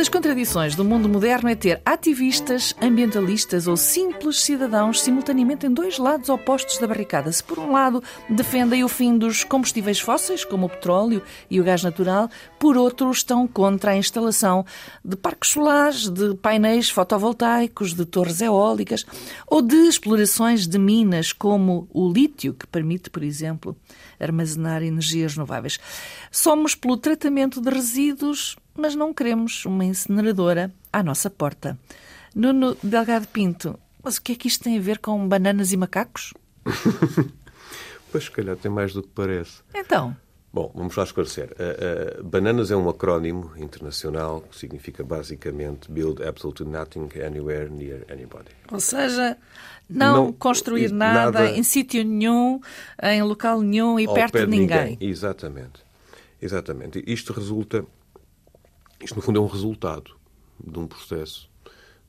Das contradições do mundo moderno é ter ativistas, ambientalistas ou simples cidadãos simultaneamente em dois lados opostos da barricada. Se, por um lado, defendem o fim dos combustíveis fósseis, como o petróleo e o gás natural, por outro, estão contra a instalação de parques solares, de painéis fotovoltaicos, de torres eólicas ou de explorações de minas, como o lítio, que permite, por exemplo, armazenar energias renováveis. Somos pelo tratamento de resíduos mas não queremos uma incineradora à nossa porta. Nuno Delgado Pinto, mas o que é que isto tem a ver com bananas e macacos? pois, se calhar tem mais do que parece. Então. Bom, vamos lá esclarecer. Uh, uh, bananas é um acrónimo internacional que significa basicamente Build Absolutely Nothing Anywhere Near Anybody. Ou seja, não, não construir nada, nada, em sítio nenhum, em local nenhum e perto de ninguém. ninguém. Exatamente. Exatamente. Isto resulta isto, no fundo, é um resultado de um processo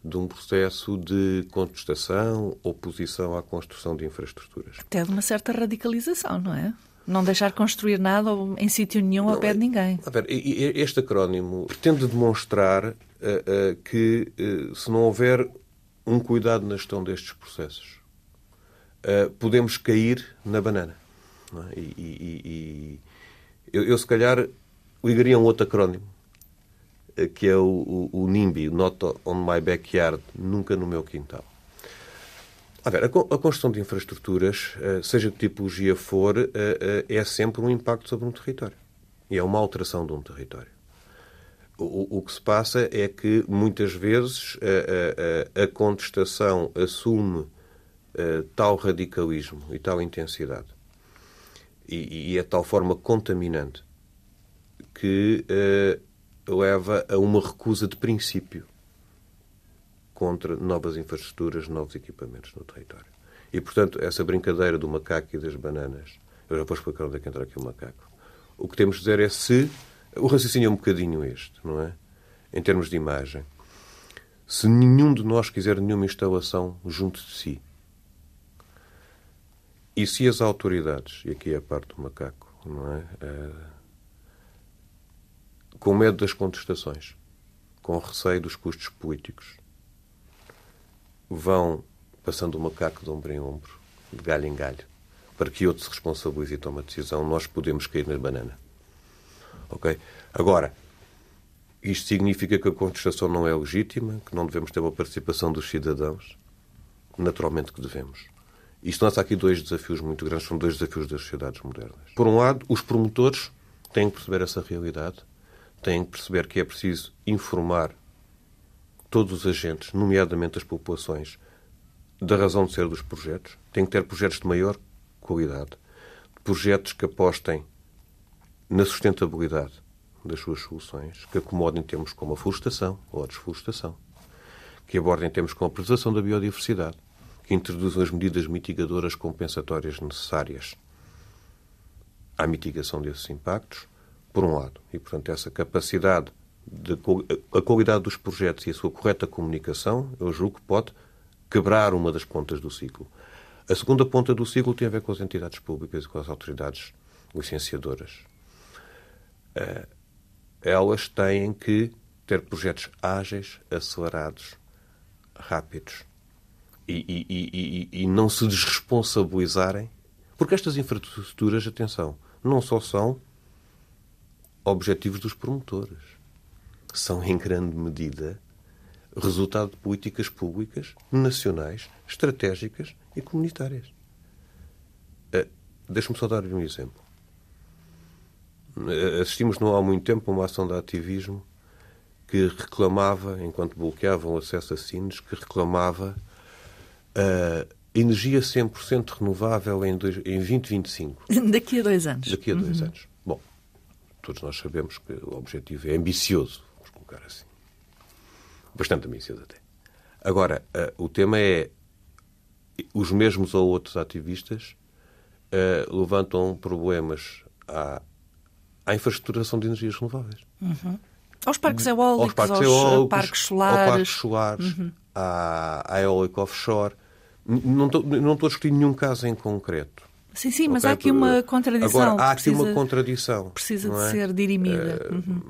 de um processo de contestação, oposição à construção de infraestruturas. Até de uma certa radicalização, não é? Não deixar construir nada em sítio nenhum ao pé de ninguém. Ver, este acrónimo pretende demonstrar uh, uh, que uh, se não houver um cuidado na gestão destes processos, podemos cair na banana. É? E, e, e eu, eu, se calhar, ligaria um outro acrónimo que é o, o, o NIMBY, Not on My Backyard, Nunca no Meu Quintal. A, ver, a, construção de infraestruturas, eh, seja de tipologia for, eh, é sempre um impacto sobre um território. E é uma alteração de um território. O, o que se passa é que, muitas vezes, a, a, a contestação assume tal radicalismo e tal intensidade e, e é tal forma contaminante que leva a uma recusa de princípio contra novas infraestruturas, novos equipamentos no território. E, portanto, essa brincadeira do macaco e das bananas, eu já vou explicar onde é que entra aqui o macaco. O que temos de dizer é se. O raciocínio é um bocadinho este, não é? Em termos de imagem. Se nenhum de nós quiser nenhuma instalação junto de si, e se as autoridades, e aqui é a parte do macaco, não é? Uh, com medo das contestações, com receio dos custos políticos. Vão passando o macaco de ombro em ombro, de galho em galho, para que outro se responsabilize e tome a decisão, nós podemos cair na banana. Ok? Agora, isto significa que a contestação não é legítima, que não devemos ter uma participação dos cidadãos? Naturalmente que devemos. Isto lança aqui dois desafios muito grandes, são dois desafios das sociedades modernas. Por um lado, os promotores têm que perceber essa realidade têm que perceber que é preciso informar todos os agentes, nomeadamente as populações, da razão de ser dos projetos. Tem que ter projetos de maior qualidade, projetos que apostem na sustentabilidade das suas soluções, que acomodem temas como a florestação ou a desflorestação, que abordem temas como a preservação da biodiversidade, que introduzam as medidas mitigadoras compensatórias necessárias à mitigação desses impactos por um lado. E, portanto, essa capacidade, de, a qualidade dos projetos e a sua correta comunicação, eu julgo que pode quebrar uma das pontas do ciclo. A segunda ponta do ciclo tem a ver com as entidades públicas e com as autoridades licenciadoras. Eh, elas têm que ter projetos ágeis, acelerados, rápidos e, e, e, e, não se desresponsabilizarem, porque estas infraestruturas, atenção, não só são objetivos dos promotores. São, em grande medida, resultado de políticas públicas, nacionais, estratégicas e comunitárias. Uh, Deixe-me só dar-lhe um exemplo. Uh, assistimos não há muito tempo a uma ação de ativismo que reclamava, enquanto bloqueavam o acesso a sinos, que reclamava uh, energia 100% renovável em, dois, em 2025. Daqui a dois anos. Daqui a dois uhum. anos todos nós sabemos que o objetivo é ambicioso, vamos colocar assim. Bastante ambicioso até. Agora, uh, o tema é os mesmos ou outros ativistas uh, levantam problemas à, à infraestruturação de energias renováveis. Uhum. Aos parques eólicos, aos parques, aos, eólicos, parques solares. Aos parques solares, uhum. à, à eólica offshore. Não estou, não estou a discutir nenhum caso em concreto. Sim, sim, mas okay? há aqui uma contradição. Agora, há aqui precisa, uma contradição. Precisa de é? ser dirimida. Uh, uhum.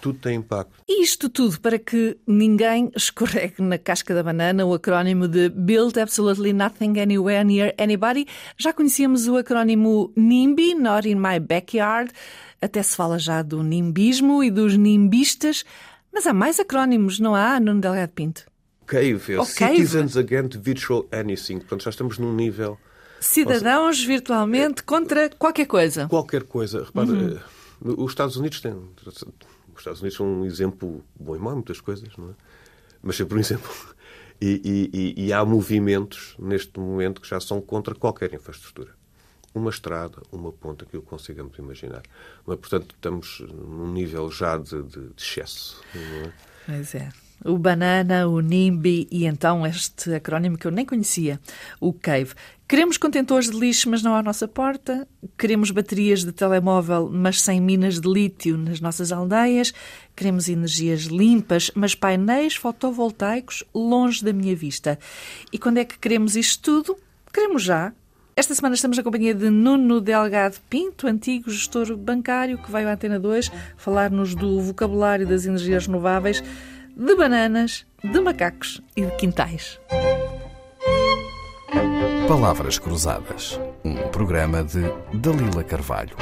Tudo tem impacto. E isto tudo para que ninguém escorregue na casca da banana, o acrónimo de Build Absolutely Nothing Anywhere Near Anybody. Já conhecíamos o acrónimo NIMBY, Not in My Backyard. Até se fala já do nimbismo e dos nimbistas. Mas há mais acrónimos, não há, Nuno Delgado Pinto? CAVE, é oh, Citizens. Against Virtual Anything. Portanto, já estamos num nível... Cidadãos virtualmente contra qualquer coisa. Qualquer coisa. Repara, uhum. Eh, os Estados Unidos têm os Estados Unidos são um exemplo bom e mau, muitas coisas, não é? Mas sempre um exemplo. E, e, e, há movimentos neste momento que já são contra qualquer infraestrutura. Uma estrada, uma ponta que o consigamos imaginar. Mas, portanto, estamos num nível já de, de, de excesso. Não é? Pois é. O Banana, o NIMBY e então este acrónimo que eu nem conhecia, o CAVE. Queremos contentores de lixo, mas não à nossa porta. Queremos baterias de telemóvel, mas sem minas de lítio nas nossas aldeias. Queremos energias limpas, mas painéis fotovoltaicos longe da minha vista. E quando é que queremos isto tudo? Queremos já. Esta semana estamos na companhia de Nuno Delgado Pinto, antigo gestor bancário, que veio à Antena 2 falar-nos do vocabulário das energias renováveis de bananas, de macacos e de quintais. Palavras Cruzadas, um programa de Dalila Carvalho.